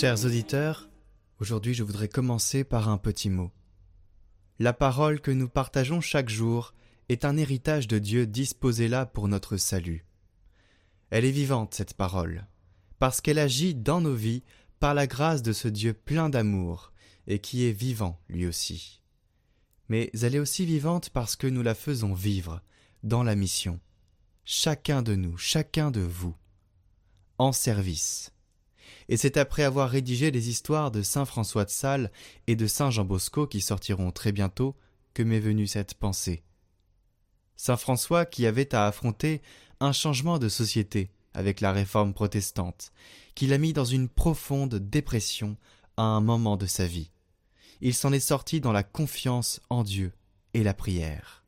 Chers auditeurs, aujourd'hui je voudrais commencer par un petit mot. La parole que nous partageons chaque jour est un héritage de Dieu disposé là pour notre salut. Elle est vivante, cette parole, parce qu'elle agit dans nos vies par la grâce de ce Dieu plein d'amour et qui est vivant lui aussi. Mais elle est aussi vivante parce que nous la faisons vivre dans la mission, chacun de nous, chacun de vous, en service et c'est après avoir rédigé les histoires de saint François de Sales et de saint Jean Bosco qui sortiront très bientôt que m'est venue cette pensée. Saint François qui avait à affronter un changement de société avec la réforme protestante, qui l'a mis dans une profonde dépression à un moment de sa vie. Il s'en est sorti dans la confiance en Dieu et la prière.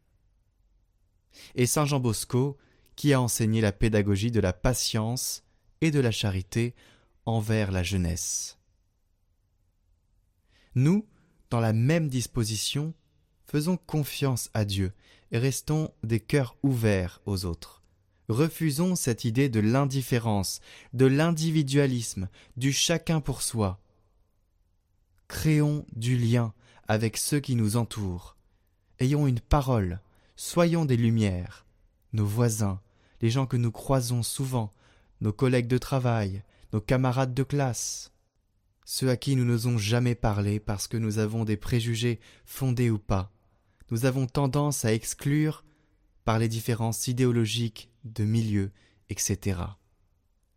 Et Saint Jean Bosco, qui a enseigné la pédagogie de la patience et de la charité envers la jeunesse. Nous, dans la même disposition, faisons confiance à Dieu et restons des cœurs ouverts aux autres. Refusons cette idée de l'indifférence, de l'individualisme, du chacun pour soi. Créons du lien avec ceux qui nous entourent. Ayons une parole, soyons des lumières. Nos voisins, les gens que nous croisons souvent, nos collègues de travail, nos camarades de classe, ceux à qui nous n'osons jamais parler parce que nous avons des préjugés fondés ou pas. Nous avons tendance à exclure par les différences idéologiques, de milieu, etc.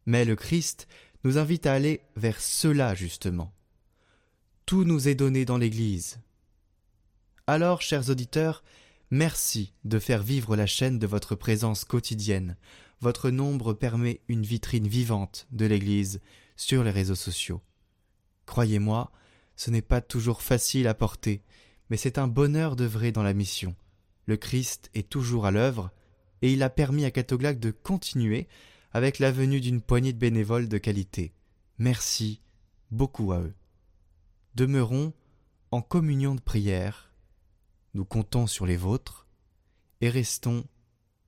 Mais le Christ nous invite à aller vers cela justement. Tout nous est donné dans l'Église. Alors, chers auditeurs, merci de faire vivre la chaîne de votre présence quotidienne votre nombre permet une vitrine vivante de l'Église sur les réseaux sociaux. Croyez-moi, ce n'est pas toujours facile à porter, mais c'est un bonheur d'œuvrer dans la mission. Le Christ est toujours à l'œuvre, et il a permis à Catoglac de continuer avec la venue d'une poignée de bénévoles de qualité. Merci beaucoup à eux. Demeurons en communion de prière, nous comptons sur les vôtres, et restons,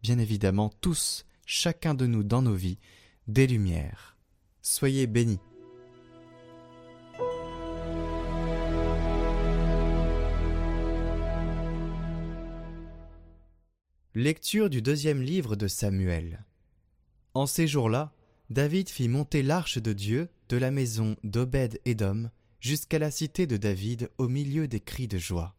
bien évidemment, tous chacun de nous dans nos vies, des lumières. Soyez bénis. Lecture du deuxième livre de Samuel. En ces jours-là, David fit monter l'arche de Dieu de la maison d'Obed-Édom jusqu'à la cité de David au milieu des cris de joie.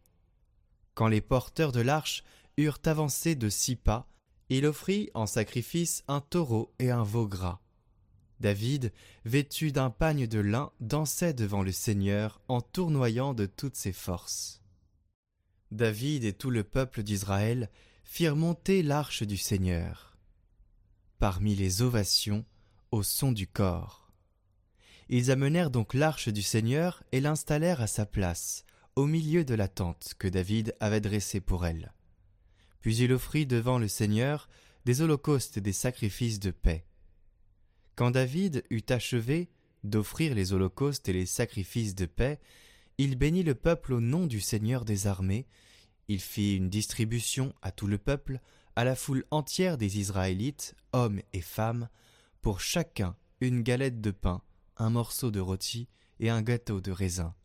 Quand les porteurs de l'arche eurent avancé de six pas, il offrit en sacrifice un taureau et un veau gras. David, vêtu d'un pagne de lin, dansait devant le Seigneur en tournoyant de toutes ses forces. David et tout le peuple d'Israël firent monter l'arche du Seigneur. Parmi les ovations, au son du corps. Ils amenèrent donc l'arche du Seigneur et l'installèrent à sa place, au milieu de la tente que David avait dressée pour elle puis il offrit devant le Seigneur des holocaustes et des sacrifices de paix. Quand David eut achevé d'offrir les holocaustes et les sacrifices de paix, il bénit le peuple au nom du Seigneur des armées, il fit une distribution à tout le peuple, à la foule entière des Israélites, hommes et femmes, pour chacun une galette de pain, un morceau de rôti et un gâteau de raisin.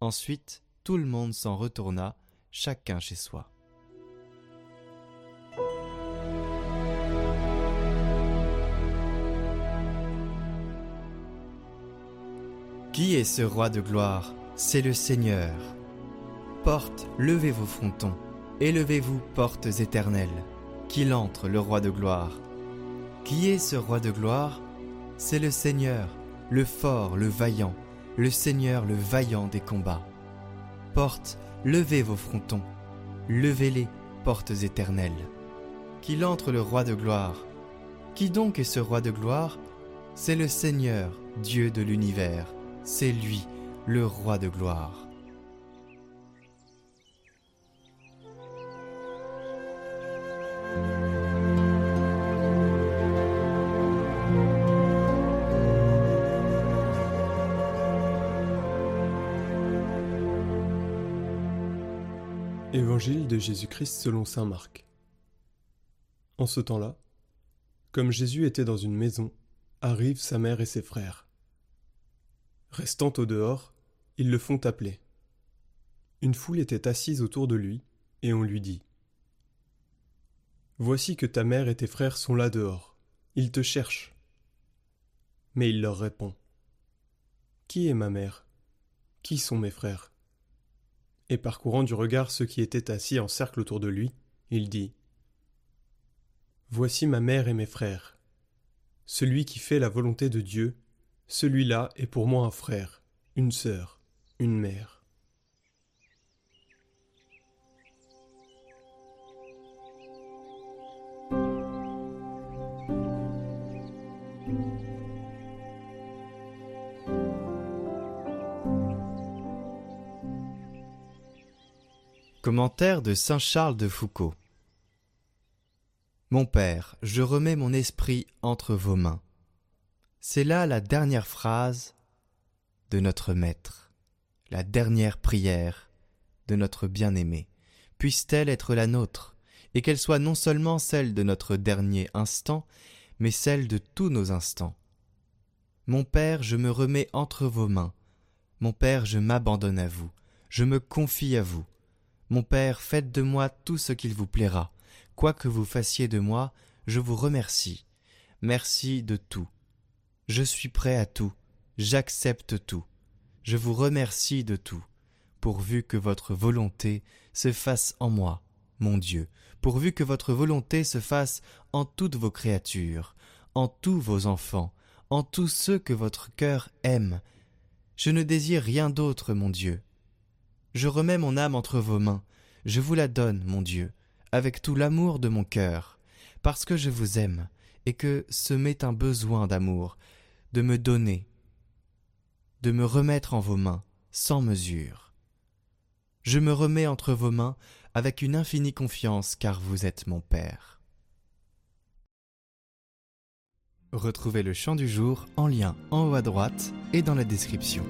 Ensuite, tout le monde s'en retourna, chacun chez soi. Qui est ce roi de gloire? C'est le Seigneur. Porte, levez vos frontons, élevez-vous, portes éternelles, qu'il entre le roi de gloire. Qui est ce roi de gloire? C'est le Seigneur, le fort, le vaillant, le Seigneur, le vaillant des combats. Porte, levez vos frontons, levez-les, portes éternelles. Qu'il entre le roi de gloire. Qui donc est ce roi de gloire? C'est le Seigneur, Dieu de l'univers c'est lui, le roi de gloire. Évangile de Jésus-Christ selon Saint Marc. En ce temps-là, comme Jésus était dans une maison, arrivent sa mère et ses frères. Restant au dehors, ils le font appeler. Une foule était assise autour de lui, et on lui dit Voici que ta mère et tes frères sont là dehors. Ils te cherchent. Mais il leur répond Qui est ma mère? Qui sont mes frères? Et parcourant du regard ceux qui étaient assis en cercle autour de lui, il dit Voici ma mère et mes frères. Celui qui fait la volonté de Dieu, celui-là est pour moi un frère, une sœur, une mère. Commentaire de Saint Charles de Foucault Mon Père, je remets mon esprit entre vos mains. C'est là la dernière phrase de notre Maître, la dernière prière de notre bien-aimé. Puisse-t-elle être la nôtre, et qu'elle soit non seulement celle de notre dernier instant, mais celle de tous nos instants. Mon Père, je me remets entre vos mains. Mon Père, je m'abandonne à vous, je me confie à vous. Mon Père, faites de moi tout ce qu'il vous plaira. Quoi que vous fassiez de moi, je vous remercie. Merci de tout. Je suis prêt à tout. J'accepte tout. Je vous remercie de tout, pourvu que votre volonté se fasse en moi, mon Dieu, pourvu que votre volonté se fasse en toutes vos créatures, en tous vos enfants, en tous ceux que votre cœur aime. Je ne désire rien d'autre, mon Dieu. Je remets mon âme entre vos mains, je vous la donne, mon Dieu, avec tout l'amour de mon cœur, parce que je vous aime, et que ce m'est un besoin d'amour, de me donner, de me remettre en vos mains, sans mesure. Je me remets entre vos mains avec une infinie confiance, car vous êtes mon Père. Retrouvez le chant du jour en lien en haut à droite et dans la description.